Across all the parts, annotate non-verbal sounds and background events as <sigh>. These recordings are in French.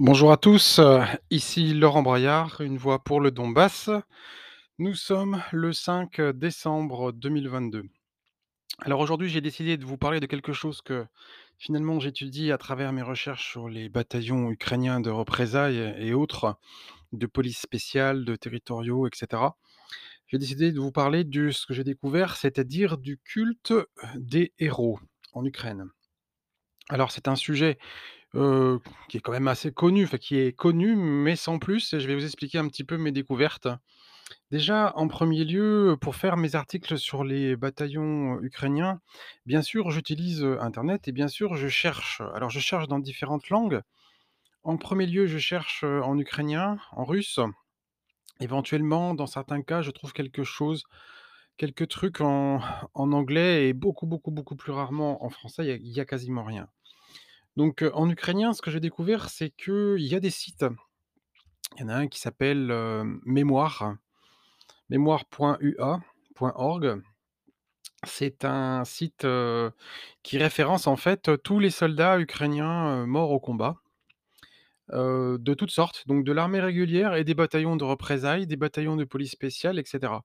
Bonjour à tous, heu, ici Laurent Braillard, une voix pour le Donbass. Nous sommes le 5 décembre 2022. Alors aujourd'hui, j'ai décidé de vous parler de quelque chose que finalement j'étudie à travers mes recherches sur les bataillons ukrainiens de représailles et autres, de police spéciale, de territoriaux et cetera. J'ai décidé de vous parler de ce que j'ai découvert, c'est-à-dire du culte, des héros en Ukraine. Alors c'est un sujet Qui est quand même assez connu, enfin qui est connu, mais sans plus et je vais vous expliquer un petit peu mes découvertes. Déjà, en premier lieu, pour faire mes articles sur les bataillons, ukrainiens, bien sûr, j'utilise, internet et bien sûr, je cherche. Alors je cherche dans différentes langues. En premier lieu, je cherche, en ukrainien, en russe, éventuellement, dans certains cas, je trouve quelque chose, quelques trucs en anglais et beaucoup, beaucoup, beaucoup plus rarement en français, il y a quasiment rien. Donc, en ukrainien, ce que j'ai découvert, c'est qu'il y a des sites. Il y en a un qui s'appelle, Mémoire, mémoire.ua point org. C'est un site, qui référence en fait, tous les soldats ukrainiens, morts au combat, de toutes sortes, donc de l'armée régulière et des bataillons de représailles, des bataillons de police spéciale et cetera.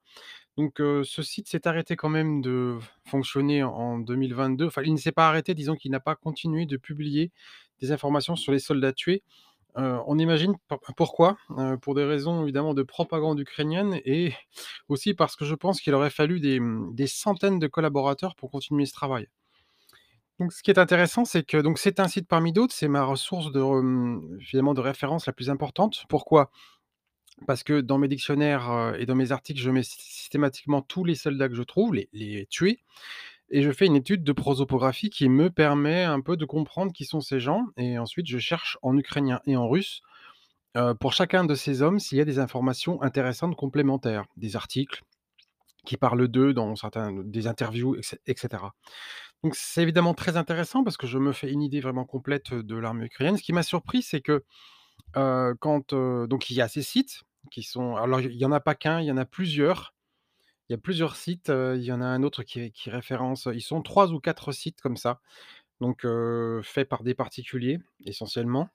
Donc, ce site s'est arrêté quand même de fonctionner en 2022. Enfin, il ne s'est pas arrêté, disons qu'il n'a pas continué de publier des informations sur les soldats tués. On imagine pour pourquoi, pour des raisons évidemment de propagande ukrainienne et <laughs> aussi parce que je pense qu'il aurait fallu des, mmh, des centaines de collaborateurs pour continuer ce travail. Donc ce qui est intéressant, c'est que donc c'est un site parmi d'autres, c'est ma ressource de, de référence la plus importante. Pourquoi? Parce que dans mes dictionnaires, et dans mes articles, je mets systématiquement tous les soldats que je trouve, les les tués et je fais une étude de prosopographie qui me permet un peu de comprendre qui sont ces gens et ensuite je cherche en ukrainien et en russe, pour chacun de ces hommes s'il y a des informations intéressantes complémentaires, des articles qui parlent d'eux dans certains des interviews et cé et cetera. Donc c'est évidemment très intéressant parce que je me fais une idée vraiment complète, de l'armée ukrainienne. Ce qui m'a surpris, c'est que, quand, donc il y a ces sites qui sont alors il y en a pas qu'un, il y en a plusieurs. Il y a plusieurs sites, il y en a un autre qui référence, ils sont 3 ou 4 sites comme ça, donc faits par des particuliers essentiellement.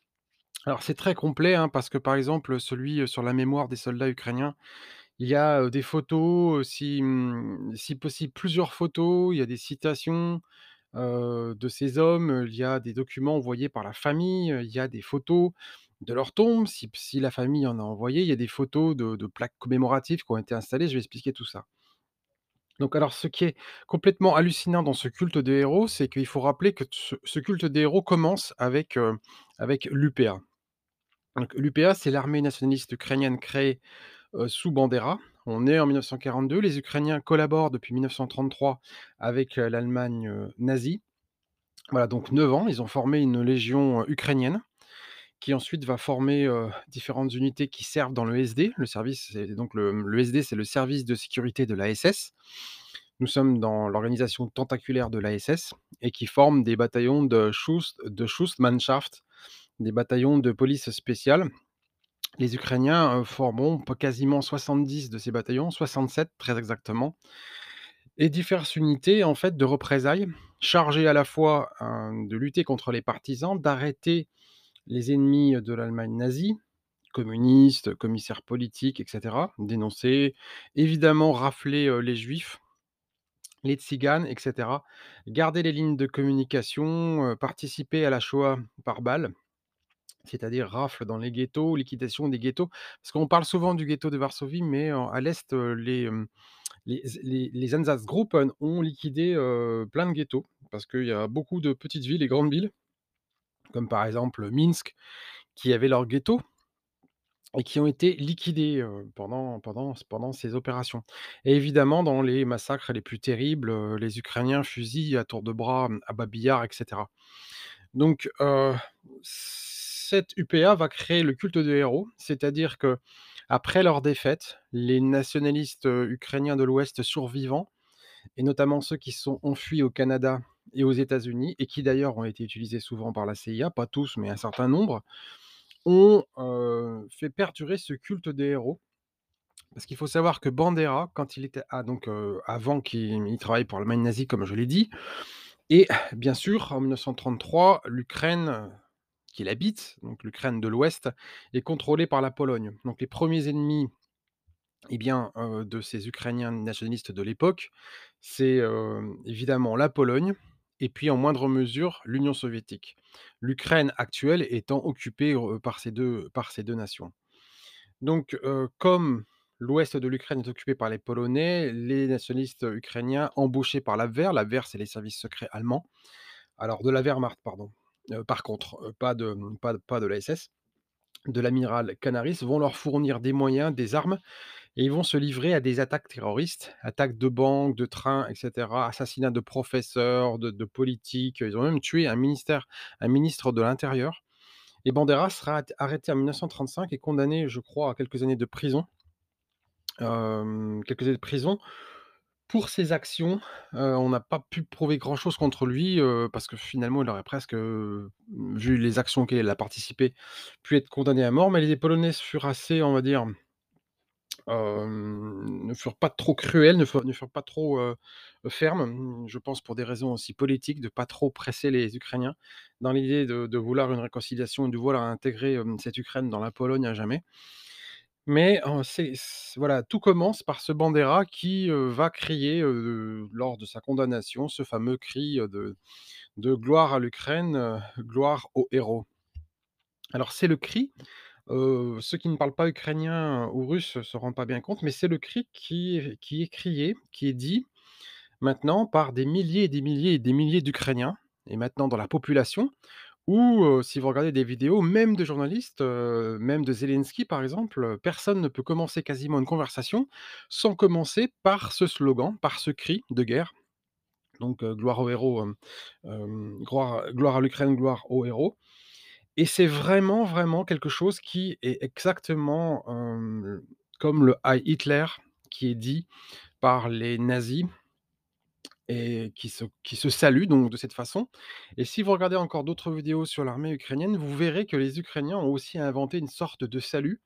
Alors c'est très complet, hein, parce que par exemple, celui, sur la mémoire des soldats ukrainiens, il y a, des photos, si, mmh, si possible plusieurs photos, il y a des citations, de ces hommes, il y a des documents envoyés par la famille, il y a des photos de leur tombe, si la famille en a envoyé, il y a des photos de plaques commémoratives qui ont été installées, je vais expliquer tout ça. Donc alors ce qui est complètement hallucinant dans ce culte des héros, c'est qu'il faut rappeler que ce culte des héros commence avec, heu, avec l'UPA. L'UPA, c'est l'armée nationaliste ukrainienne créée, heu, sous Bandera. On est en 1942, les Ukrainiens collaborent depuis 1933 avec, heu, l'Allemagne, nazie. Voilà donc 9 ans, ils ont formé une légion, ukrainienne qui ensuite va former, différentes unités qui servent dans le SD. Le service donc le, mmh, SD, c'est le service de sécurité de la SS. Nous sommes dans l'organisation tentaculaire de l'ASS et qui forme des bataillons de de Schussmannschaft, des bataillons de police spéciale. Les Ukrainiens, formeront quasiment 70 de ces bataillons, 67 très exactement et diverses unités en fait de représailles, chargées à la fois, heu, de lutter contre les partisans, d'arrêter les ennemis, de l'Allemagne nazie, communistes, commissaires politiques et cetera, dénoncer, évidemment rafler, les juifs les tziganes et cetera. Garder les lignes de communication, participer à la Shoah par balles, c'est-à-dire rafle dans les ghettos, liquidation des ghettos. Parce qu'on parle souvent du ghetto de Varsovie, mais à l'est, les, les les ont liquidé, plein de ghettos. Parce qu'il y a beaucoup de petites villes et grandes villes, comme par exemple Minsk, qui avaient leurs ghettos et qui ont été liquidés, pendant pendant ces opérations et évidemment, dans les massacres les plus terribles, les Ukrainiens fusillent à tour de bras, mmh, à Babi Yar et cetera. Donc cette UPA va créer le culte des héros, c'est-à-dire qu'après leur défaite, les nationalistes, ukrainiens de l'Ouest survivants et notamment ceux qui sont enfuis au Canada et aux États-Unis et qui d'ailleurs ont été utilisés souvent par la CIA, pas tous, mais un certain nombre, ont, fait perdurer ce culte des héros. Parce qu'il faut savoir que Bandera, quand il était ah donc, avant qu'il il travaille pour l'Allemagne nazie comme je l'ai dit et bien sûr en 1933, l'Ukraine, qu'il habite, donc l'Ukraine de l'Ouest, est contrôlée par la Pologne. Donc les premiers ennemis eh bien, de ces Ukrainiens nationalistes de l'époque, c'est, évidemment la Pologne et puis en moindre mesure l'Union soviétique. L'Ukraine actuelle étant occupée, par ces deux par ces 2 nations. Donc, comme l'ouest de l'Ukraine est occupé par les Polonais, les nationalistes ukrainiens embauchés par l'Abwehr, l'Abwehr c'est les services secrets allemands, alors de la Wehrmacht pardon, par contre, pas de, pas pas de la SS, de l'amiral Canaris vont leur fournir des moyens, des armes et ils vont se livrer à des attaques terroristes, attaques de banques, de trains et cetera, assassinats de professeurs, de politiques, ils ont même tué un ministère un ministre de l'intérieur et Bandera sera arrêté en 1935 et condamné, je crois, à quelques années de prison. Quelques années de prison pour ses actions. On n'a pas pu prouver grand chose contre lui, parce que finalement il aurait presque, vu les actions auxquelles il a participé, pu être condamné à mort. Mais les Polonais furent assez, on va dire ne furent pas trop cruels, ne furent pas trop, heu, fermes, je pense pour des raisons aussi politiques, de pas trop presser les Ukrainiens, dans l'idée de vouloir une réconciliation et de vouloir intégrer, cette Ukraine dans la Pologne à jamais. Mais, voilà, tout commence par ce Bandera qui, va crier, lors de sa condamnation, ce fameux cri, de «Gloire à l'Ukraine, gloire aux héros». Alors c'est le cri Ceux qui ne parlent pas ukrainien ou russe se rendent pas bien compte, mais c'est le cri qui est crié, qui est dit maintenant par des milliers et des milliers et des milliers d'Ukrainiens et maintenant dans la population heu, si vous regardez des vidéos, même de journalistes, même de Zelensky par exemple, personne ne peut commencer quasiment une conversation sans commencer par ce slogan, par ce cri de guerre. Donc, gloire aux héros, gloire gloire à l'Ukraine, gloire aux héros. Et c'est vraiment, vraiment quelque chose qui est exactement, comme le Heil Hitler qui est dit par les nazis et qui se qui se donc de cette façon. Et si vous regardez encore d'autres vidéos sur l'armée ukrainienne, vous verrez que les Ukrainiens ont aussi inventé une sorte de salut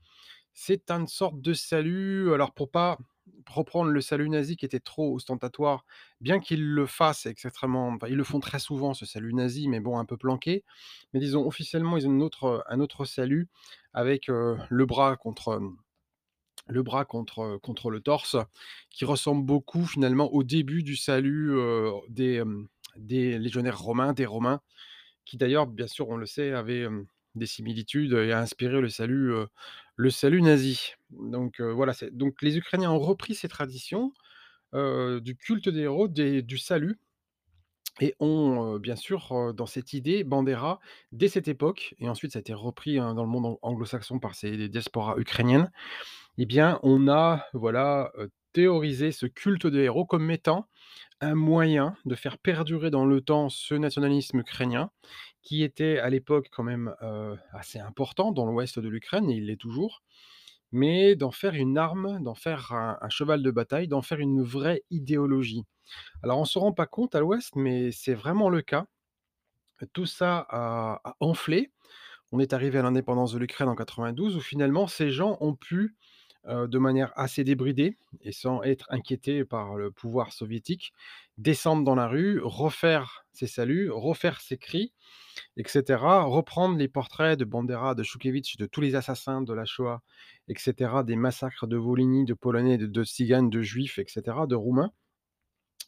c'est une sorte de salut, alors pour pas reprendre le salut nazi qui était trop ostentatoire, bien qu'ils le fassent extrêmement ils le font très souvent ce salut nazi, mais bon un peu planqué. Mais disons officiellement, ils ont autre, un autre salut avec, le bras contre, hem, le bras contre, contre le torse, qui ressemble beaucoup finalement au début du salut, des, hem, des légionnaires romains, des Romains, qui d'ailleurs, bien sûr, on le sait, avait, hem, des similitudes et a inspiré le salut, le salut nazi. Donc voilà, donc les Ukrainiens ont repris ces traditions, du culte des héros, du salut et ont, bien sûr, dans cette idée, Bandera, dès cette époque et ensuite ça a été repris, hein, dans le monde an anglo-saxon par ces diasporas ukrainiennes et bien, on a, voilà, théorisé ce culte des héros comme étant un moyen de faire perdurer dans le temps ce nationalisme ukrainien, qui était à l'époque quand même, assez important dans l'ouest de l'Ukraine et il l'est toujours, mais d'en faire une arme, d'en faire un cheval de bataille, d'en faire une vraie idéologie. Alors on ne se rend pas compte à l'ouest, mais c'est vraiment le cas. Tout ça a enflé. On est arrivé à l'indépendance de l'Ukraine en 92 où finalement ces gens ont pu de manière assez débridée et sans être inquiétés par le pouvoir soviétique, descendre dans la rue, refaire ses saluts, refaire ses cris et cetera, reprendre les portraits de Bandera, de Choukevitch, de tous les assassins de la Shoah et cetera, des massacres de Volhynie, de Polonais, de de de Juifs et cetera, de Roumains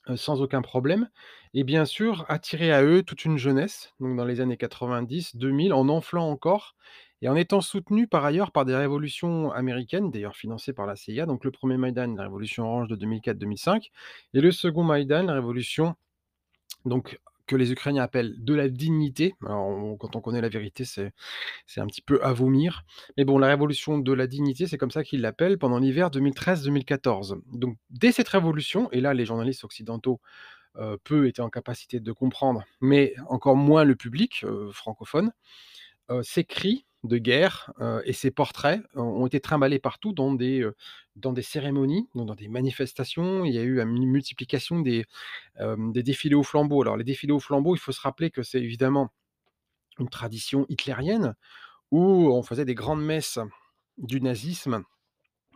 Heu, sans aucun problème et bien sûr attirer à eux toute une jeunesse, donc dans les années 90-2000 en enflant encore et en étant soutenus par ailleurs par des révolutions américaines, d'ailleurs financées par la CIA. Donc le 1er Maïdan, la révolution orange de 2004-2005 et le second Maïdan, la révolution donc que les Ukrainiens appellent de la dignité. Alors quand on connaît la vérité, c'est un petit peu à vomir. Mais bon, la révolution de la dignité, c'est comme ça qu'ils l'appellent, pendant l'hiver 2013-2014. Donc dès cette révolution et là les journalistes occidentaux, heu, peu étaient en capacité de comprendre, mais encore moins le public, heu, francophone, heu, ces cris de guerre, et ces portraits ont été trimballés partout dans des, dans des cérémonies, dans des manifestations. Il y a eu une multiplication des, défilés aux flambeaux. Alors les défilés aux flambeaux, il faut se rappeler que c'est évidemment une tradition hitlérienne où on faisait des grandes messes du nazisme,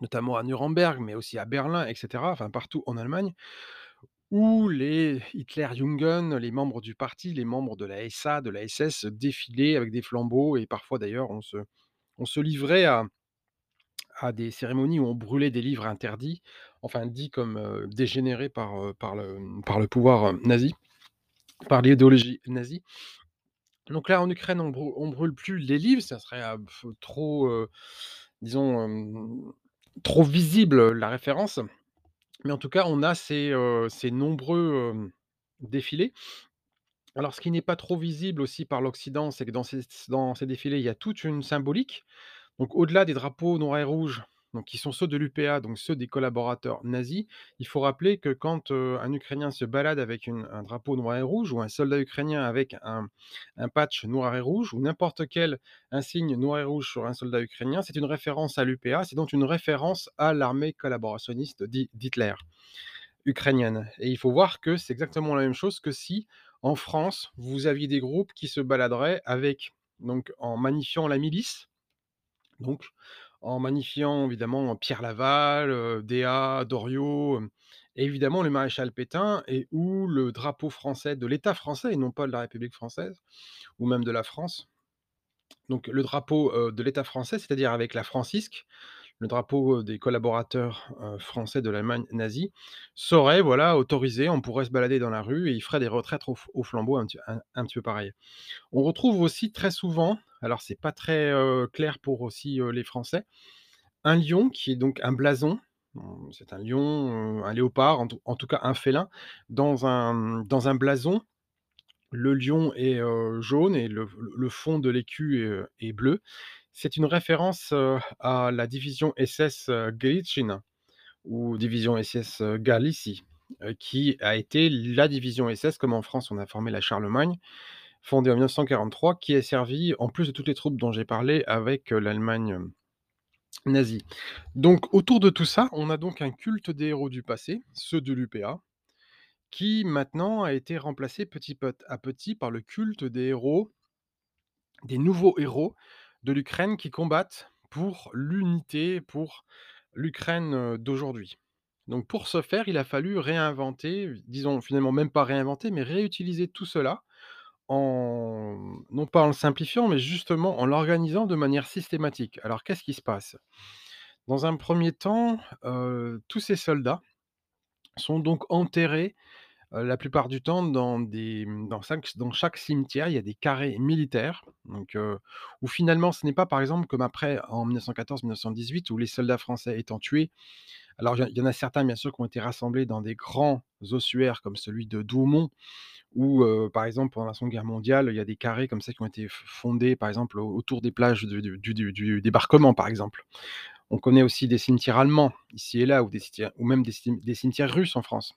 notamment à Nuremberg, mais aussi à Berlin et cetera, enfin partout en Allemagne, où les Hitlerjugend, les membres du parti, les membres de la SA, de la SS défilaient avec des flambeaux et parfois d'ailleurs on se livrait à des cérémonies où on brûlait des livres interdits, enfin dits comme, heu, dégénérés par, heu, par le, pouvoir, heu, nazi, par l'idéologie nazie. Donc là, en Ukraine, on brû on brûle plus les livres, ça serait, heu, trop, disons, trop visible, la référence. Mais en tout cas, on a ces, nombreux, défilés. Alors ce qui n'est pas trop visible aussi par l'Occident, c'est que dans ces dans ces défilés, il y a toute une symbolique. Donc au-delà des drapeaux noirs et rouges, donc qui sont ceux de l'UPA, donc ceux des collaborateurs nazis, il faut rappeler que quand, un Ukrainien se balade avec un drapeau noir et rouge ou un soldat ukrainien avec un patch noir et rouge ou n'importe quel insigne noir et rouge sur un soldat ukrainien, c'est une référence à l'UPA, c'est donc une référence à l'armée collaborationniste d'Hi d'Hitler, ukrainienne. Et il faut voir que c'est exactement la même chose que si, en France, vous aviez des groupes qui se baladeraient avec donc en magnifiant la milice donc en magnifiant évidemment Pierre Laval, heu, Déa, Doriot, et évidemment le maréchal Pétain et ou le drapeau français de l'État français et non pas de la République française ou même de la France. Donc le drapeau, de l'État français, c'est-à-dire avec la francisque, le drapeau, des collaborateurs, français de l'Allemagne nazie, serait voilà autorisé. On pourrait se balader dans la rue et il ferait des retraites au flambeau un petit peu pareil. On retrouve aussi très souvent, alors c'est pas très, clair pour aussi, les Français, un lion qui est donc un blason, c'est un lion, un léopard, en tout cas un félin, dans un, blason. Le lion est, jaune et le fond de l'écu est bleu. C'est une référence, à la division SS, heu, Galitzine ou division SS, Galicie, qui a été la division SS, comme en France on a formé la Charlemagne, fondée en 1943, qui a servi, en plus de toutes les troupes dont j'ai parlé, avec, l'Allemagne, nazie. Donc autour de tout ça, on a donc un culte des héros du passé, ceux de l'UPA, qui maintenant a été remplacé petit pet à petit par le culte des héros des nouveaux héros de l'Ukraine qui combattent pour l'unité, pour l'Ukraine, d'aujourd'hui. Donc pour ce faire, il a fallu réinventer, disons finalement même pas réinventer, mais réutiliser tout cela en non pas en le simplifiant, mais justement en l'organisant de manière systématique. Alors qu'est-ce qui se passe? Dans un premier temps, tous ces soldats sont donc enterrés, la plupart du temps mmh, dans chaque cimetière, il y a des carrés militaires, donc où finalement ce n'est pas par exemple comme après en 1914-1918 où les soldats français étant tués, alors il y en a certains bien sûr qui ont été rassemblés dans des grands ossuaires comme celui de Douaumont ou heu, par exemple pendant la Seconde Guerre mondiale, il y a des carrés comme ça qui ont été fondés par exemple au autour des plages du débarquement par exemple. On connaît aussi des cimetières allemands ici et là ou des ou même des cimetières russes en France.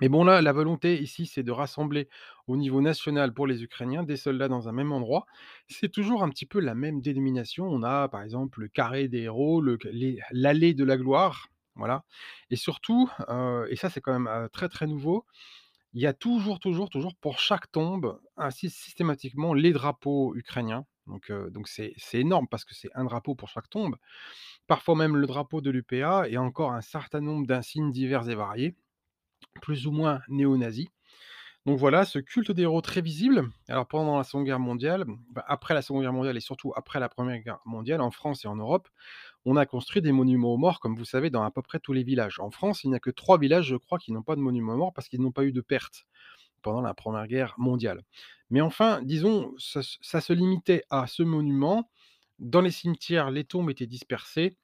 Mais bon là, la volonté ici, c'est de rassembler au niveau national pour les Ukrainiens des soldats dans un même endroit. C'est toujours un petit peu la même dénomination. On a par exemple le carré des héros, l'allée de la gloire, voilà et surtout, heu et ça c'est quand même, heu, très, très nouveau, il y a toujours, toujours, toujours pour chaque tombe, ainsi systématiquement les drapeaux ukrainiens. Donc c'est c'est énorme parce que c'est un drapeau pour chaque tombe. Parfois même le drapeau de l'UPA et encore un certain nombre d'insignes divers et variés, plus ou moins néo-nazis. Donc voilà, ce culte des héros très visible. Alors pendant la Seconde Guerre mondiale, bah, après la Seconde Guerre mondiale et surtout après la Première Guerre mondiale, en France et en Europe, on a construit des monuments aux morts, comme vous savez, dans à peu près tous les villages. En France, il n'y a que 3 villages, je crois, qui n'ont pas de monument aux morts parce qu'ils n'ont pas eu de pertes pendant la Première Guerre mondiale. Mais enfin, disons, ça se limitait à ce monument. Dans les cimetières, les tombes étaient dispersées.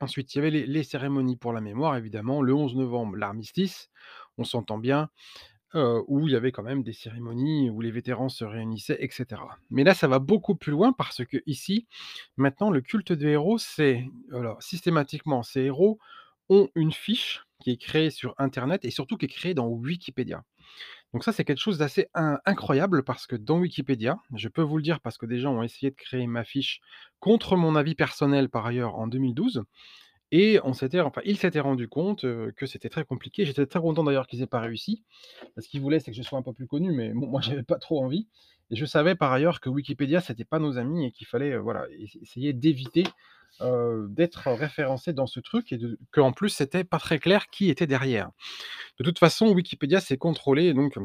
Ensuite, il y avait les cérémonies pour la mémoire, évidemment. Le 11 novembre, l'armistice, on s'entend bien, où il y avait quand même des cérémonies où les vétérans se réunissaient et cetera. Mais là, ça va beaucoup plus loin parce qu'ici, maintenant, le culte des héros, c'est alors systématiquement, ces héros ont une fiche qui est créée sur internet et surtout qui est créée dans Wikipédia. Donc ça, c'est quelque chose d'assez in incroyable parce que dans Wikipédia, je peux vous le dire parce que des gens ont essayé de créer ma fiche contre mon avis personnel par ailleurs en 2012 et on s'était enfin, il s'était rendu compte, que c'était très compliqué. J'étais très content d'ailleurs qu'ils aient pas réussi, parce qu'il voulait, c'est que je sois un peu plus connu, mais bon, moi <laughs> j'avais pas trop envie et je savais par ailleurs que Wikipédia, c'était pas nos amis et qu'il fallait, voilà, ess essayer d'éviter, d'être référencé dans ce truc et qu'en plus c'était pas très clair qui était derrière. De toute façon, Wikipédia, c'est contrôlé donc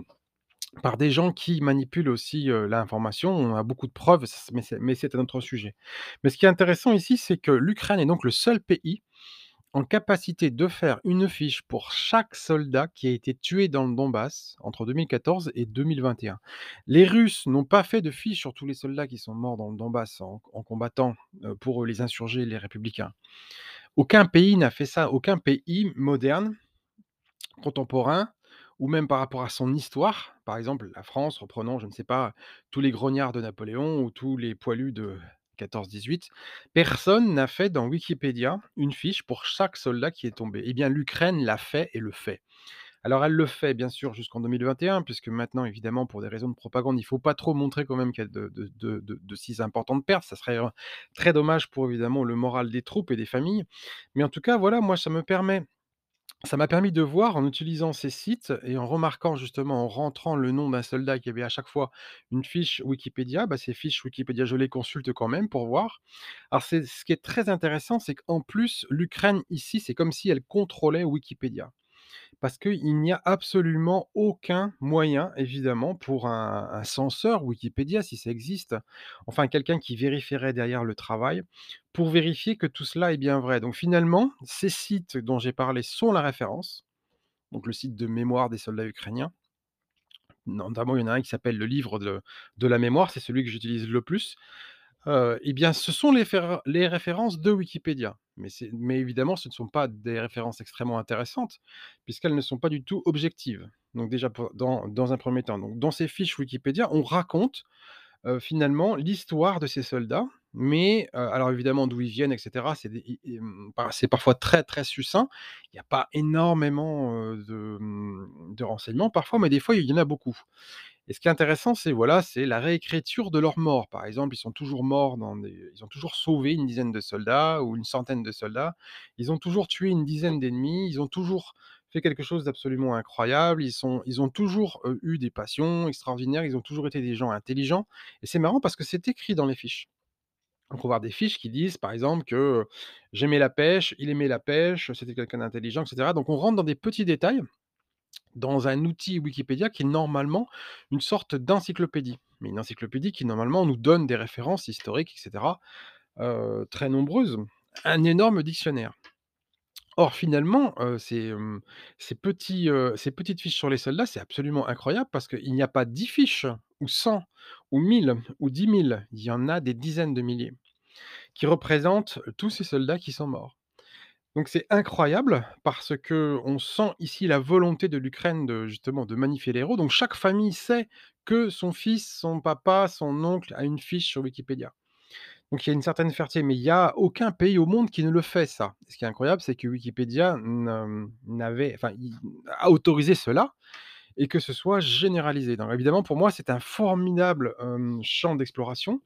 par des gens qui manipulent aussi, l'information. On a beaucoup de preuves, mais c'est un autre sujet. Mais ce qui est intéressant ici, c'est que l'Ukraine est donc le seul pays en capacité de faire une fiche pour chaque soldat qui a été tué dans le Donbass entre 2014 et 2021. Les Russes n'ont pas fait de fiche sur tous les soldats qui sont morts dans le Donbass en combattant, pour les insurgés, les républicains. Aucun pays n'a fait ça, aucun pays moderne contemporain ou même par rapport à son histoire. Par exemple, la France, reprenons, je ne sais pas, tous les grognards de Napoléon ou tous les poilus de 14-18, personne n'a fait dans Wikipédia une fiche pour chaque soldat qui est tombé. Eh bien, l'Ukraine l'a fait et le fait. Alors elle le fait bien sûr jusqu'en 2021 puisque maintenant évidemment pour des raisons de propagande, il faut pas trop montrer quand même qu'il y a de de si importantes pertes. Ça serait, heu, très dommage pour évidemment le moral des troupes et des familles. Mais en tout cas, voilà, moi ça me permet ça m'a permis de voir en utilisant ces sites et en remarquant justement, en rentrant le nom d'un soldat qui avait à chaque fois une fiche Wikipédia, bah, ces fiches Wikipédia, je les consulte quand même pour voir. Alors c'est ce qui est très intéressant, c'est qu'en plus l'Ukraine ici, c'est comme si elle contrôlait Wikipédia. Parce qu'il n'y a absolument aucun moyen, évidemment, pour un censeur Wikipédia, si ça existe, enfin quelqu'un qui vérifierait derrière le travail, pour vérifier que tout cela est bien vrai. Donc finalement, ces sites dont j'ai parlé sont la référence, donc le site de mémoire des soldats ukrainiens. Notamment, il y en a un qui s'appelle le livre de la mémoire, c'est celui que j'utilise le plus. Heu, et bien, ce sont les références de Wikipédia. Mais évidemment, ce ne sont pas des références extrêmement intéressantes, puisqu'elles ne sont pas du tout objectives. Donc déjà dans un premier temps, donc dans ces fiches Wikipédia, on raconte, finalement l'histoire de ces soldats, mais alors évidemment d'où ils viennent et cetera, c'est des i i mmh, c'est parfois très, très succinct. Il y a pas énormément, mmh, de renseignements parfois, mais des fois il y en a beaucoup. Et ce qui est intéressant, c'est voilà, c'est la réécriture de leurs morts. Par exemple, ils sont toujours morts dans ils ont toujours sauvé une dizaine de soldats ou une centaine de soldats. Ils ont toujours tué une dizaine d'ennemis. Ils ont toujours fait quelque chose d'absolument incroyable. Ils ont toujours, eu des passions extraordinaires. Ils ont toujours été des gens intelligents et c'est marrant parce que c'est écrit dans les fiches. On va avoir des fiches qui disent, par exemple, que, j'aimais la pêche, il aimait la pêche, c'était quelqu'un d'intelligent et cetera. Donc on rentre dans des petits détails dans un outil Wikipédia qui est normalement une sorte d'encyclopédie. Mais une encyclopédie qui normalement nous donne des références historiques et cetera, heu, très nombreuses. Un énorme dictionnaire. Or finalement, ces, hem, ces petites fiches sur les soldats, c'est absolument incroyable parce qu'il n'y a pas 10 fiches ou 100 ou 1000 ou 10 000, il y en a des dizaines de milliers qui représentent tous ces soldats qui sont morts. Donc c'est incroyable parce qu'on sent ici la volonté de l'Ukraine de justement de magnifier les héros. Donc chaque famille sait que son fils, son papa, son oncle a une fiche sur Wikipédia. Donc il y a une certaine fierté, mais il y a aucun pays au monde qui ne le fait ça. Ce qui est incroyable, c'est que Wikipédia n'avait enfin, a autorisé cela et que ce soit généralisé. Donc évidemment, pour moi, c'est un formidable, champ d'exploration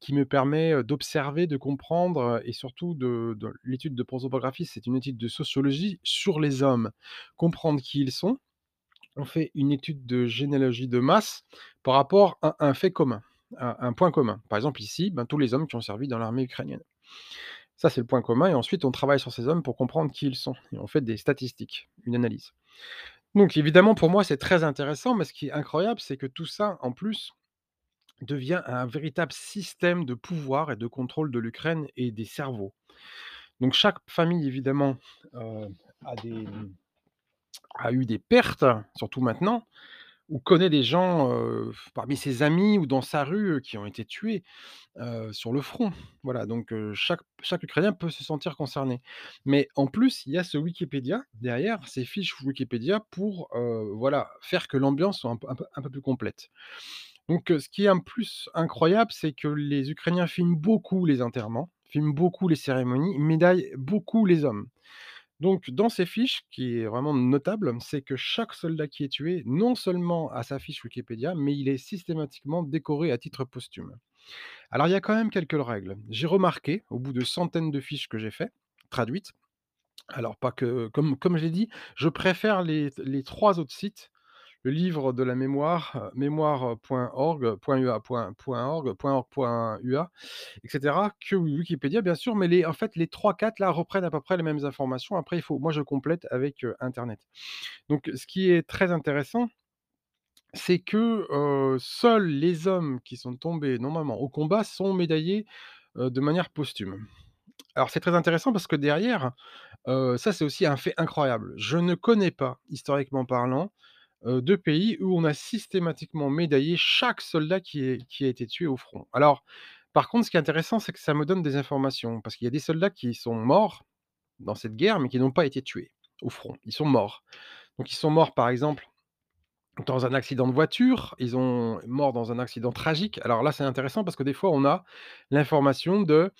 qui me permet, d'observer, de comprendre, et surtout de de l'étude de prosopographie, c'est une étude de sociologie sur les hommes. Comprendre qui ils sont. On fait une étude de généalogie de masse par rapport à un fait commun, un point commun. Par exemple ici, ben, tous les hommes qui ont servi dans l'armée ukrainienne. Ça, c'est le point commun et ensuite on travaille sur ces hommes pour comprendre qui ils sont et on fait des statistiques, une analyse. Donc évidemment, pour moi, c'est très intéressant, mais ce qui est incroyable, c'est que tout ça, en plus devient un véritable système de pouvoir et de contrôle de l'Ukraine et des cerveaux. Donc chaque famille évidemment, des, mmh, a eu des pertes, surtout maintenant, ou connaît des gens, parmi ses amis ou dans sa rue, qui ont été tués, sur le front. Voilà, donc chaque Ukrainien peut se sentir concerné. Mais en plus, il y a ce Wikipédia derrière, ces fiches Wikipédia pour, voilà, faire que l'ambiance soit un peu plus complète. Donc ce qui est en plus incroyable, c'est que les Ukrainiens filment beaucoup les enterrements, filment beaucoup les cérémonies, médaillent beaucoup les hommes. Donc dans ces fiches, qui est vraiment notable, c'est que chaque soldat qui est tué, non seulement a sa fiche Wikipédia, mais il est systématiquement décoré à titre posthume. Alors il y a quand même quelques règles. J'ai remarqué, au bout de centaines de fiches que j'ai fait, traduites, Alors pas que comme je l'ai dit, je préfère les 3 autres sites. Le livre de la mémoire, heu, mémoire.org, .ua, point point .org, .org.ua et cetera, que Wikipédia bien sûr, mais les en fait les trois quatre là reprennent à peu près les mêmes informations. Après il faut moi je complète avec, heu, internet. Donc ce qui est très intéressant, c'est que, heu, seuls les hommes qui sont tombés normalement au combat sont médaillés, de manière posthume. Alors c'est très intéressant parce que derrière, ça c'est aussi un fait incroyable. Je ne connais pas, historiquement parlant, heu, de pays où on a systématiquement médaillé chaque soldat qui est qui a été tué au front. Alors, par contre, ce qui est intéressant, c'est que ça me donne des informations parce qu'il y a des soldats qui sont morts dans cette guerre, mais qui n'ont pas été tués au front. Ils sont morts. Donc ils sont morts, par exemple dans un accident de voiture, ils ont mort dans un accident tragique. Alors là, c'est intéressant parce que des fois, on a l'information de,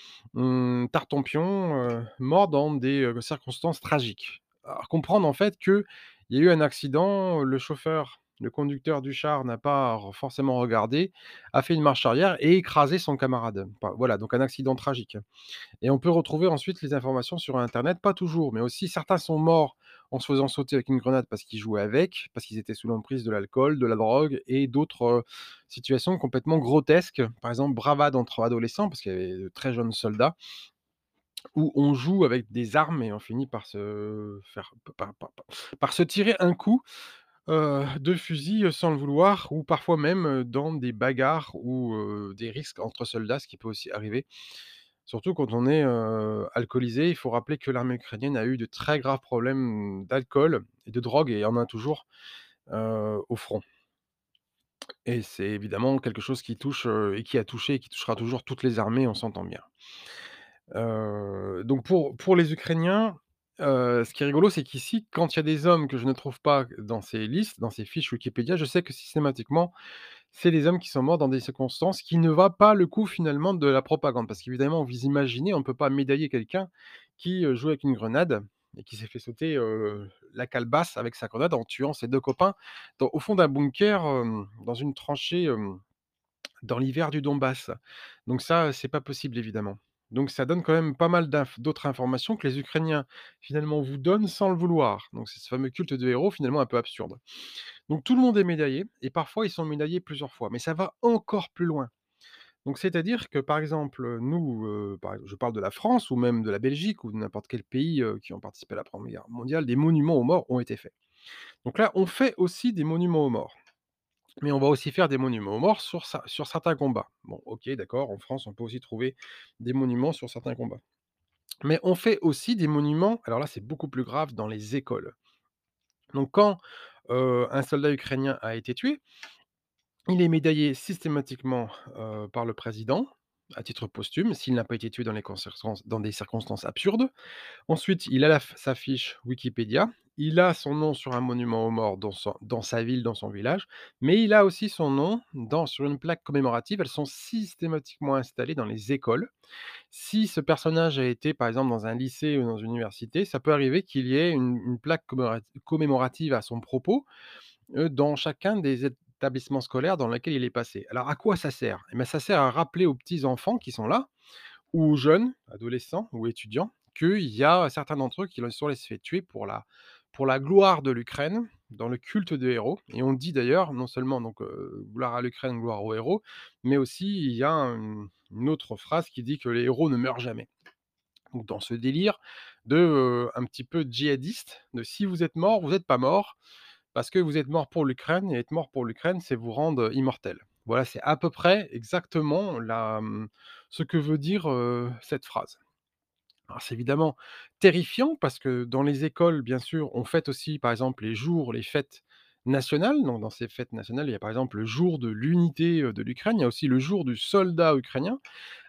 Tartempion, heu, mort dans des, circonstances tragiques. Alors comprendre en fait qu'il y a eu un accident, le chauffeur, le conducteur du char n'a pas forcément regardé, a fait une marche arrière et écrasé son camarade. Voilà, donc un accident tragique. Et on peut retrouver ensuite les informations sur internet, pas toujours, mais aussi certains sont morts en se faisant sauter avec une grenade parce qu'ils jouaient avec, parce qu'ils étaient sous l'emprise de l'alcool, de la drogue et d'autres, situations complètement grotesques. Par exemple, bravade entre adolescents, parce qu'il y avait de très jeunes soldats, où on joue avec des armes et on finit par se faire par se tirer un coup, de fusil, sans le vouloir ou parfois même, dans des bagarres ou, des risques entre soldats, ce qui peut aussi arriver. Surtout quand on est, alcoolisé. Il faut rappeler que l'armée ukrainienne a eu de très graves problèmes d'alcool et de drogue et en a toujours, au front. Et c'est évidemment quelque chose qui touche, et qui a touché et qui touchera toujours toutes les armées, on s'entend bien. Donc pour pour les Ukrainiens, ce qui est rigolo, c'est qu'ici, quand il y a des hommes que je ne trouve pas dans ces listes, dans ces fiches Wikipédia, je sais que systématiquement, c'est des hommes qui sont morts dans des circonstances qui ne valent pas le coup finalement de la propagande. Parce qu'évidemment, vous imaginez, on ne peut pas médailler quelqu'un qui, jouait avec une grenade et qui s'est fait sauter, la calebasse avec sa grenade en tuant ses 2 copains au fond d'un bunker, dans une tranchée, dans l'hiver du Donbass. Donc ça, c'est pas possible évidemment. Donc ça donne quand même pas mal d'autres informations que les Ukrainiens finalement vous donnent sans le vouloir. Donc c'est ce fameux culte de héros finalement un peu absurde. Donc tout le monde est médaillé et parfois ils sont médaillés plusieurs fois, mais ça va encore plus loin. Donc c'est-à-dire que par exemple, nous, heu, par je parle de la France ou même de la Belgique ou de n'importe quel pays, heu, qui ont participé à la 1re guerre mondiale, des monuments aux morts ont été faits. Donc là, on fait aussi des monuments aux morts, mais on va aussi faire des monuments aux morts sur cer sur certains combats. Bon OK, d'accord, en France, on peut aussi trouver des monuments sur certains combats. Mais on fait aussi des monuments, alors là, c'est beaucoup plus grave, dans les écoles. Donc quand, un soldat ukrainien a été tué, il est médaillé systématiquement, par le président, à titre posthume, s'il n'a pas été tué dans des circonstances absurdes. Ensuite, il a sa fiche Wikipédia, il a son nom sur un monument aux morts dans sa ville, dans son village, mais il a aussi son nom sur une plaque commémorative. Elles sont systématiquement installées dans les écoles. Si ce personnage a été, par exemple, dans un lycée ou dans une université, ça peut arriver qu'il y ait une une plaque commémorat commémorative à son propos, heu, dans chacun des établissements scolaires dans lesquels il est passé. Alors à quoi ça sert? Eh ben, ça sert à rappeler aux petits enfants qui sont là, ou aux jeunes, adolescents ou étudiants, qu'il y a certains d'entre eux qui sont laissés tuer pour la pour la gloire de l'Ukraine, dans le culte des héros et on dit d'ailleurs, non seulement donc, heu, gloire à l'Ukraine, gloire aux héros, mais aussi il y a un une autre phrase qui dit que les héros ne meurent jamais. Donc dans ce délire de, heu, un petit peu djihadiste, de si vous êtes mort, vous êtes pas mort, parce que vous êtes mort pour l'Ukraine et être mort pour l'Ukraine, c'est vous rendre immortel. Voilà, c'est à peu près exactement mmh, ce que veut dire, cette phrase. Alors c'est évidemment terrifiant parce que dans les écoles, bien sûr, on fête aussi, par exemple, les jours, les fêtes nationales. Donc dans ces fêtes nationales, il y a par exemple le jour de l'unité, de l'Ukraine, il y a aussi le jour du soldat ukrainien.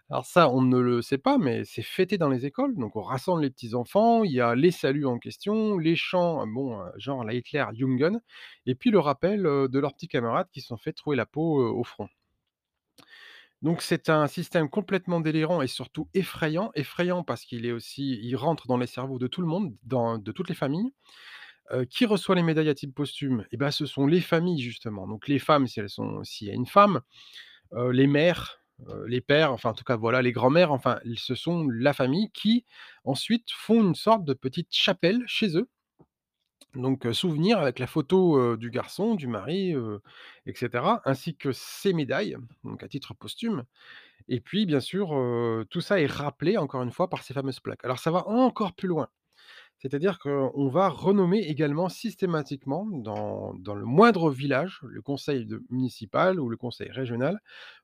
Alors ça, on ne le sait pas, mais c'est fêté dans les écoles, donc on rassemble les petits enfants, il y a les saluts en question, les chants, bon, heu, genre la Hitler Jungen et puis le rappel, heu, de leurs petits camarades qui se sont fait trouer la peau, heu, au front. Donc c'est un système complètement délirant et surtout effrayant. Effrayant parce qu'il est aussi il rentre dans les cerveaux de tout le monde, de toutes les familles. Qui reçoit les médailles à titre posthume? Et bah, ce sont les familles justement. Donc les femmes si elles sont s'il y a une femme, les mères, les pères, enfin en tout cas voilà, les grands-mères, enfin ce sont la famille qui ensuite font une sorte de petite chapelle chez eux. Donc heu, souvenir avec la photo, heu, du garçon, du mari, heu et cetera, ainsi que ses médailles, donc à titre posthume et puis bien sûr, tout ça est rappelé encore une fois par ces fameuses plaques. Alors ça va encore plus loin, c'est-à-dire qu'on va renommer également systématiquement dans le moindre village, le conseil municipal ou le conseil régional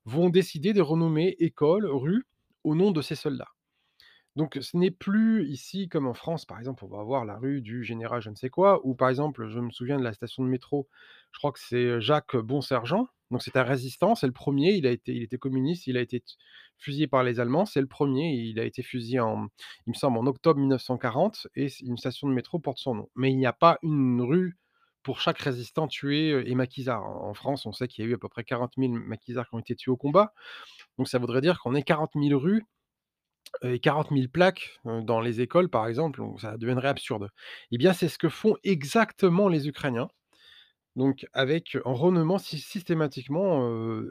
vont décider de renommer écoles, rues au nom de ces soldats. Donc ce n'est plus ici comme en France, par exemple, on va avoir la rue du général je ne sais quoi ou par exemple, je me souviens de la station de métro, je crois que c'est, heu, Jacques Bonsergent, donc c'est un résistant, c'est le 1er, il a été il était communiste, il a été fusillé par les Allemands, c'est le 1er, il a été fusillé en il me semble en octobre 1940 et une station de métro porte son nom. Mais il n'y a pas une rue pour chaque résistant tué, heu et maquisard. En France, on sait qu'il y a eu à peu près 40 000 maquisards qui ont été tués au combat, donc ça voudrait dire qu'on ait 40 000 rues et 40 000 plaques, heu, dans les écoles par exemple, ça deviendrait absurde. Et bien, c'est ce que font exactement les Ukrainiens, donc avec en renommant sy systématiquement,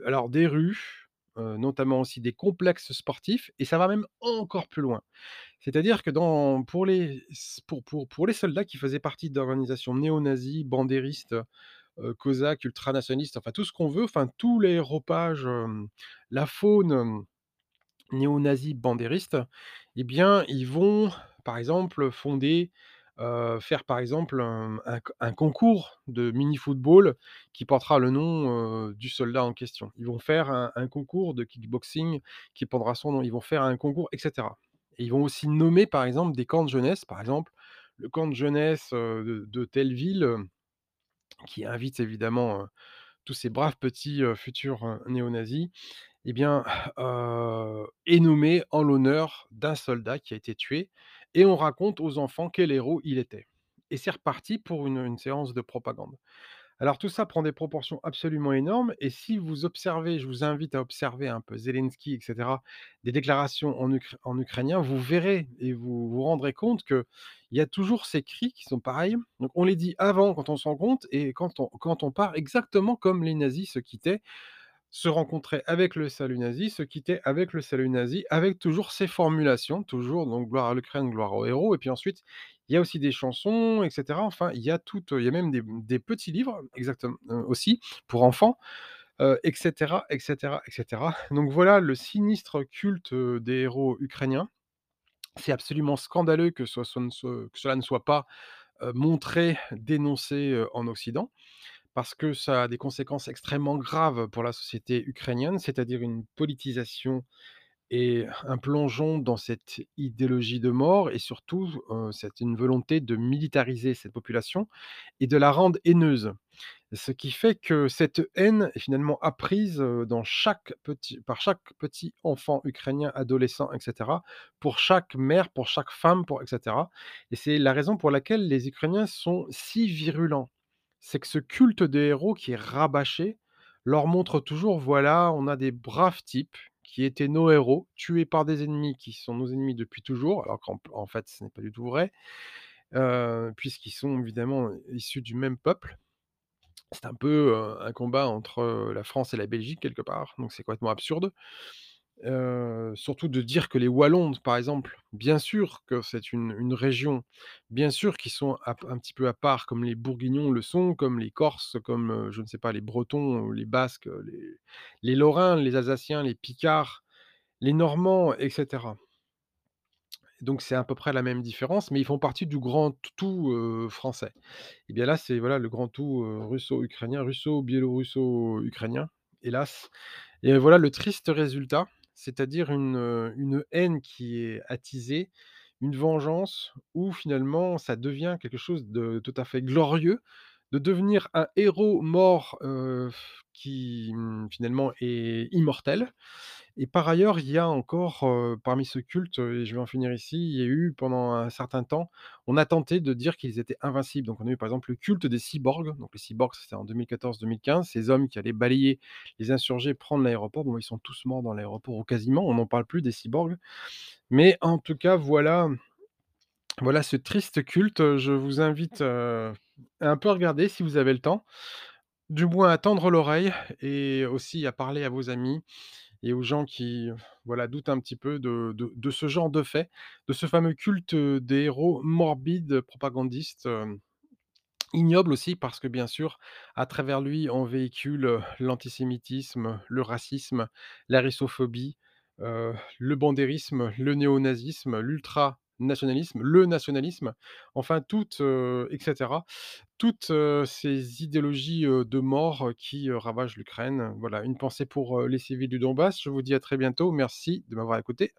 alors des rues, notamment aussi des complexes sportifs et ça va même encore plus loin. C'est-à-dire que dans pour les pour pour les soldats qui faisaient partie d'organisations néo-nazis, bandéristes, cosaques, ultranationalistes, enfin tout ce qu'on veut, enfin tous les ropages, la faune, hem, néo-nazie bandériste et bien, ils vont par exemple fonder, heu, faire par exemple un concours de mini-football qui portera le nom, du soldat en question. Ils vont faire un concours de kickboxing qui portera son nom. Ils vont faire un concours et cetera et ils vont aussi nommer par exemple des camps de jeunesse, par exemple, le camp de jeunesse, de de telle ville, qui invite évidemment, tous ces braves petits, futurs, néo-nazis et bien, heu, est nommé en l'honneur d'un soldat qui a été tué et on raconte aux enfants quel héros il était et c'est reparti pour une séance de propagande. Alors tout ça prend des proportions absolument énormes et si vous observez, je vous invite à observer un peu Zelensky et cetera, des déclarations en ukr en ukrainien, vous verrez et vous vous rendrez compte qu'il y a toujours ces cris qui sont pareils. On les dit avant quand on se rencontre et quand on part exactement comme les nazis se quittaient, se rencontraient avec le salut nazi, se quittaient avec le salut nazi, avec toujours ces formulations, toujours donc gloire à l'Ukraine, gloire aux héros et puis ensuite il y a aussi des chansons et cetera. Enfin, il y a tout, il y a même des petits livres exactem heu, aussi pour enfants, heu et cetera et cetera et cetera. Donc voilà le sinistre culte, heu, des héros ukrainiens. C'est absolument scandaleux que cela ne soit pas, heu, montré, dénoncé, en occident parce que ça a des conséquences extrêmement graves pour la société ukrainienne, c'est-à-dire une politisation et un plongeon dans cette idéologie de mort et surtout, c'est une volonté de militariser cette population et de la rendre haineuse. Ce qui fait que cette haine est finalement apprise, dans chaque petit par chaque petit enfant ukrainien, adolescent et cetera, pour chaque mère, pour chaque femme, pour et cetera et c'est la raison pour laquelle les Ukrainiens sont si virulents. C'est que ce culte des héros qui est rabâché leur montre toujours: «Voilà, on a des braves types qui étaient nos héros, tués par des ennemis qui sont nos ennemis depuis toujours», alors qu'en fait ce n'est pas du tout vrai, puisqu'ils sont évidemment issus du même peuple. C'est un peu, un combat entre, la France et la Belgique quelque part, donc c'est complètement absurde. Surtout de dire que les Wallons, par exemple, bien sûr que c'est une région, bien sûr qu'ils sont un petit peu à part comme les Bourguignons le sont, comme les Corses, comme, je ne sais pas, les Bretons les Basques, les Lorrains, les Alsaciens, les Picards, les Normands et cetera. Donc c'est à peu près la même différence, mais ils font partie du grand tout, français. Et bien là, c'est voilà le grand tout, heu, russo-ukrainien, russo-biélorusso-ukrainien, hélas et voilà le triste résultat, c'est-à-dire une, haine qui est attisée, une vengeance où finalement ça devient quelque chose de tout à fait glorieux, de devenir un héros mort, qui, mmh, finalement est immortel et par ailleurs, il y a encore, parmi ce culte, et je vais en finir ici, il y a eu pendant un certain temps, on a tenté de dire qu'ils étaient invincibles. Donc on a eu par exemple le culte des cyborgs, donc les cyborgs c'était en 2014-2015, ces hommes qui allaient balayer les insurgés, prendre l'aéroport. Bon, ils sont tous morts dans l'aéroport ou quasiment, on n'en parle plus des cyborgs. Mais en tout cas, voilà voilà ce triste culte, je vous invite, à un peu regarder si vous avez le temps, du moins à tendre l'oreille et aussi à parler à vos amis et aux gens qui, voilà, doutent un petit peu de de ce genre de fait, de ce fameux culte, des héros morbides, propagandistes, hem, ignobles aussi parce que bien sûr, à travers lui, on véhicule, l'antisémitisme, le racisme, la russophobie, heu, le banderisme, le néonazisme, l'ultranationalisme, le nationalisme, enfin toutes, heu et cetera. Toutes, ces idéologies, de mort qui, ravagent l'Ukraine. Voilà, une pensée pour, les civils du Donbass. Je vous dis à très bientôt. Merci de m'avoir écouté.